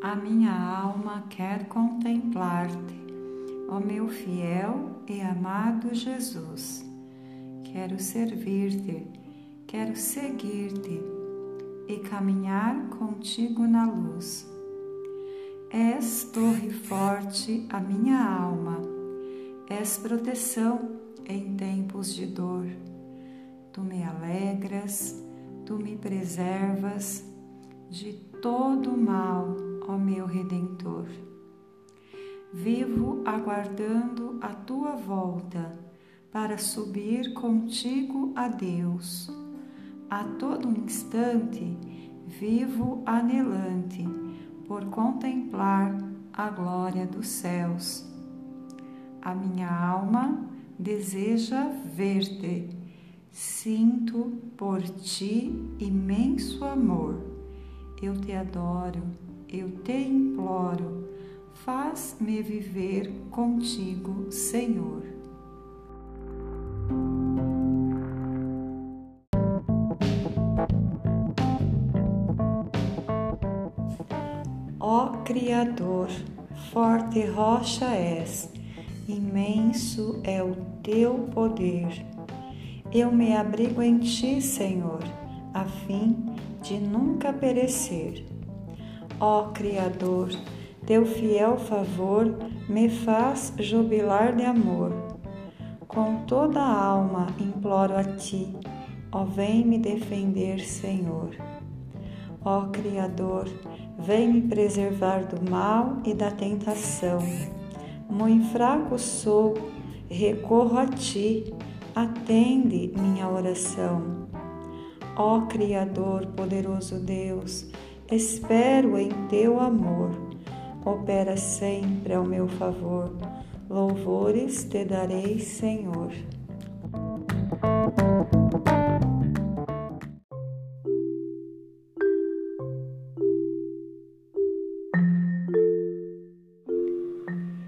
A minha alma quer contemplar-te, ó meu fiel e amado Jesus. Quero servir-te, quero seguir-te e caminhar contigo na luz. És torre forte a minha alma, és proteção em tempos de dor. Tu me alegras, tu me preservas de todo mal, ó meu Redentor. Vivo aguardando a tua volta para subir contigo a Deus. A todo instante vivo anelante por contemplar a glória dos céus. A minha alma deseja ver-te, sinto por ti imenso amor eu te adoro, eu te imploro, faz-me viver contigo, Senhor. Ó Criador, forte rocha és, imenso é o teu poder. Eu me abrigo em ti, Senhor, a fim de nunca perecer. Ó Criador, teu fiel favor me faz jubilar de amor. Com toda a alma imploro a ti, ó vem me defender, Senhor. Ó Criador, vem me preservar do mal e da tentação. Muito fraco sou, recorro a ti, atende minha oração. Ó Criador, poderoso Deus, espero em teu amor. Opera sempre ao meu favor. Louvores te darei, Senhor.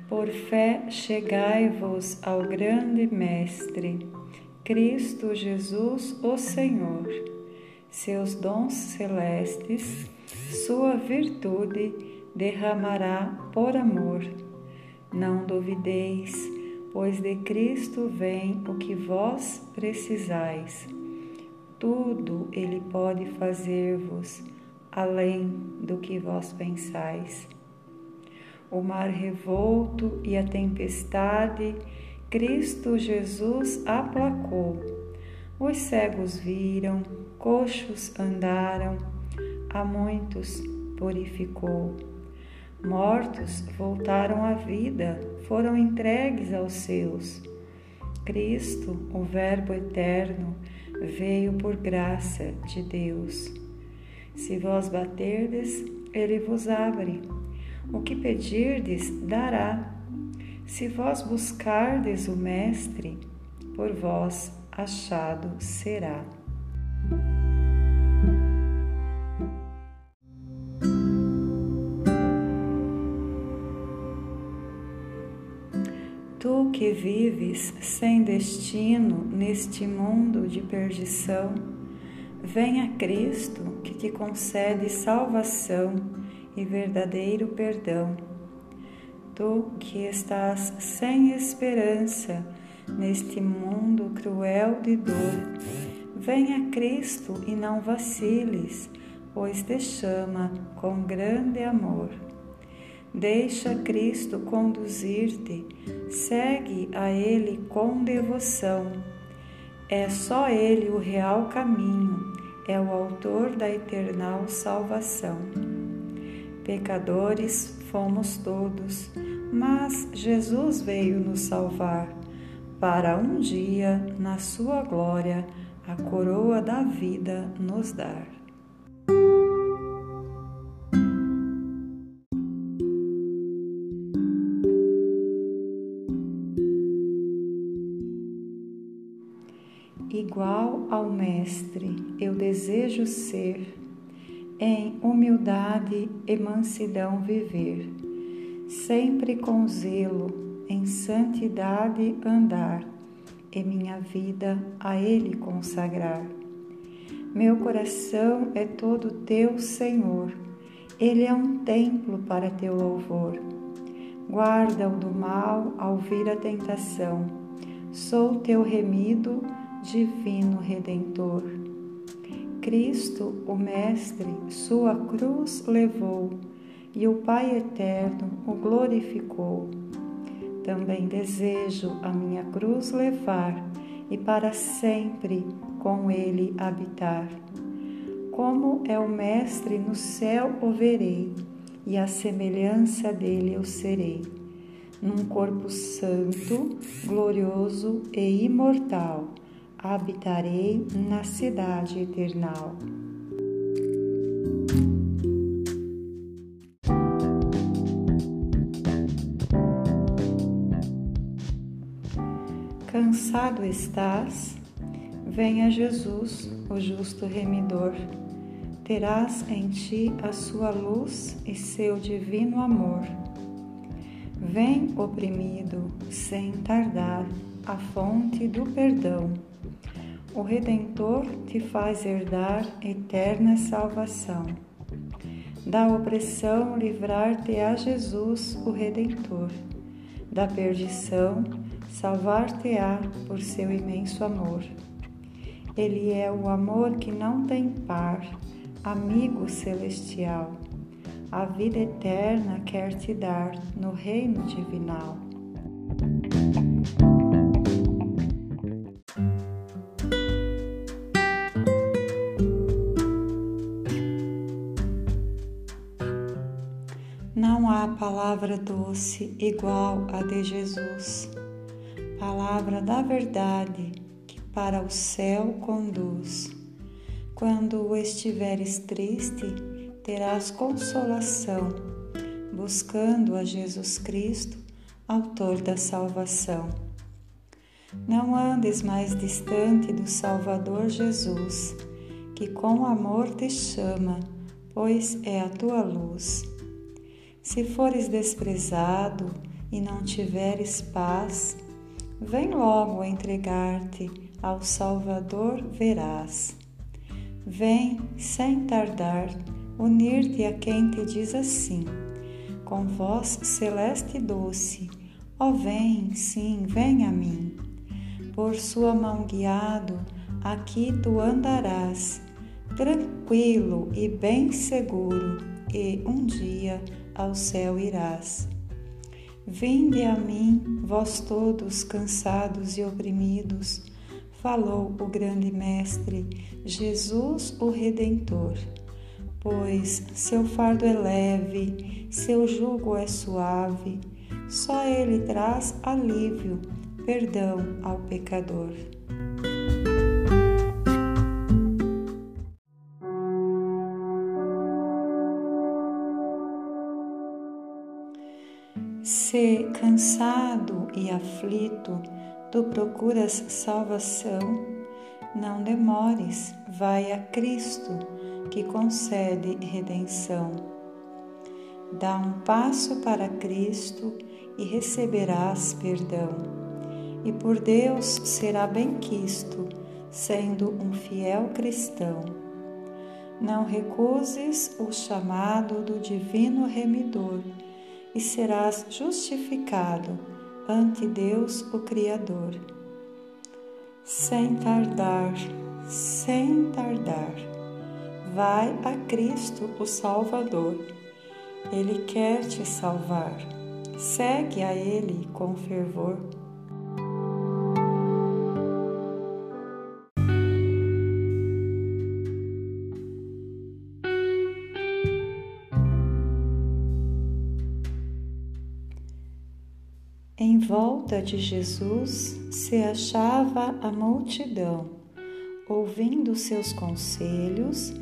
Por fé, chegai-vos ao grande Mestre, Cristo Jesus, o Senhor seus dons celestes, sua virtude derramará por amor. Não duvideis, pois de Cristo vem o que vós precisais. Tudo Ele pode fazer-vos além do que vós pensais. O mar revolto e a tempestade, Cristo Jesus aplacou. Os cegos viram, coxos andaram, a muitos purificou. Mortos voltaram à vida, foram entregues aos seus. Cristo, o Verbo eterno, veio por graça de Deus. Se vós baterdes, ele vos abre. O que pedirdes, dará. Se vós buscardes o Mestre, por vós achado será. Tu que vives sem destino neste mundo de perdição, venha Cristo que te concede salvação e verdadeiro perdão. Tu que estás sem esperança neste mundo cruel de dor, venha Cristo e não vaciles, pois te chama com grande amor. Deixa Cristo conduzir-te, segue a Ele com devoção. É só Ele o real caminho, é o autor da eternal salvação. Pecadores fomos todos, mas Jesus veio nos salvar, para um dia, na Sua glória, a coroa da vida nos dar. igual ao Mestre, eu desejo ser, em humildade e mansidão viver, sempre com zelo, em santidade andar, e minha vida a Ele consagrar. Meu coração é todo teu, Senhor, Ele é um templo para teu louvor. Guarda-o do mal ao vir a tentação. Sou teu remido, divino redentor. Cristo, o Mestre, sua cruz levou e o Pai eterno o glorificou. Também desejo a minha cruz levar e para sempre com ele habitar. Como é o Mestre no céu o verei, e a semelhança dele eu serei, num corpo santo, glorioso e imortal, habitarei na cidade eternal. Cansado estás? Venha Jesus, o justo remidor. Terás em ti a sua luz e seu divino amor. Vem, oprimido, sem tardar, à fonte do perdão. O Redentor te faz herdar eterna salvação. Da opressão livrar-te a Jesus, o Redentor. Da perdição, salvar-te-á por seu imenso amor. Ele é o amor que não tem par, amigo celestial. A vida eterna quer te dar no reino divinal. Não há palavra doce igual a de Jesus palavra da verdade que para o céu conduz. Quando estiveres triste, terás consolação, buscando a Jesus Cristo, Autor da salvação. Não andes mais distante do Salvador Jesus, que com amor te chama, pois é a tua luz. Se fores desprezado e não tiveres paz, Vem logo entregar-te ao Salvador verás. Vem, sem tardar, unir-te a quem te diz assim, com voz celeste e doce: Ó oh, vem, sim, vem a mim. Por sua mão guiado, aqui tu andarás, tranquilo e bem seguro, e um dia ao céu irás. Vinde a mim, vós todos cansados e oprimidos, falou o grande Mestre, Jesus o Redentor. Pois seu fardo é leve, seu jugo é suave, só ele traz alívio, perdão ao pecador. Se cansado e aflito tu procuras salvação, não demores, vai a Cristo que concede redenção. Dá um passo para Cristo e receberás perdão, e por Deus será benquisto, sendo um fiel cristão. Não recuses o chamado do Divino Remidor e serás justificado ante Deus, o Criador. Sem tardar, sem tardar, vai a Cristo, o Salvador. Ele quer te salvar. Segue a Ele com fervor. Volta de Jesus se achava a multidão, ouvindo seus conselhos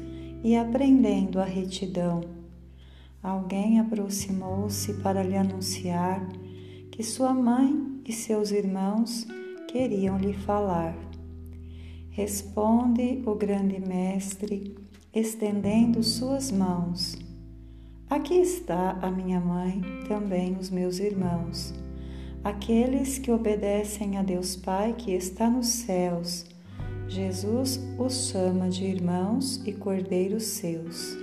e aprendendo a retidão. Alguém aproximou-se para lhe anunciar que sua mãe e seus irmãos queriam lhe falar. Responde o grande mestre, estendendo suas mãos. Aqui está a minha mãe, também os meus irmãos aqueles que obedecem a Deus Pai que está nos céus. Jesus os chama de irmãos e cordeiros seus.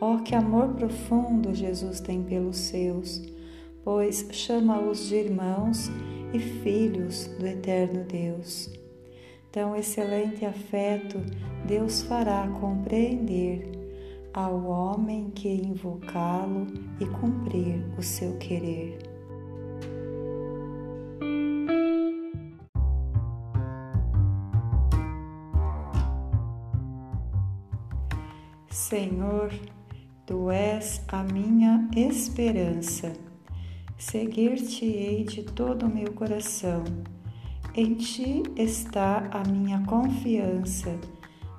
Oh, que amor profundo Jesus tem pelos seus, pois chama-os de irmãos e filhos do eterno Deus. Tão excelente afeto Deus fará compreender ao homem que invocá-lo e cumprir o seu querer. Senhor, tu és a minha esperança. Seguir-te-ei de todo o meu coração. Em ti está a minha confiança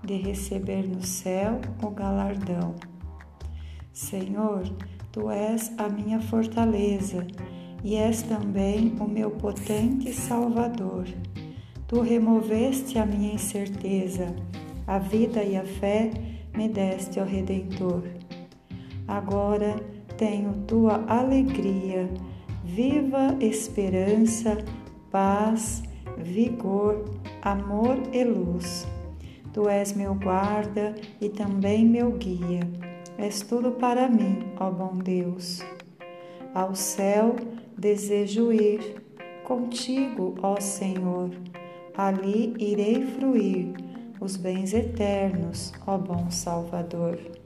de receber no céu o galardão. Senhor, tu és a minha fortaleza e és também o meu potente Salvador. Tu removeste a minha incerteza, a vida e a fé me deste, ó Redentor. Agora tenho tua alegria, viva esperança, paz, vigor, amor e luz. Tu és meu guarda e também meu guia. És tudo para mim, ó bom Deus. Ao céu desejo ir, contigo, ó Senhor. Ali irei fruir os bens eternos, ó bom Salvador.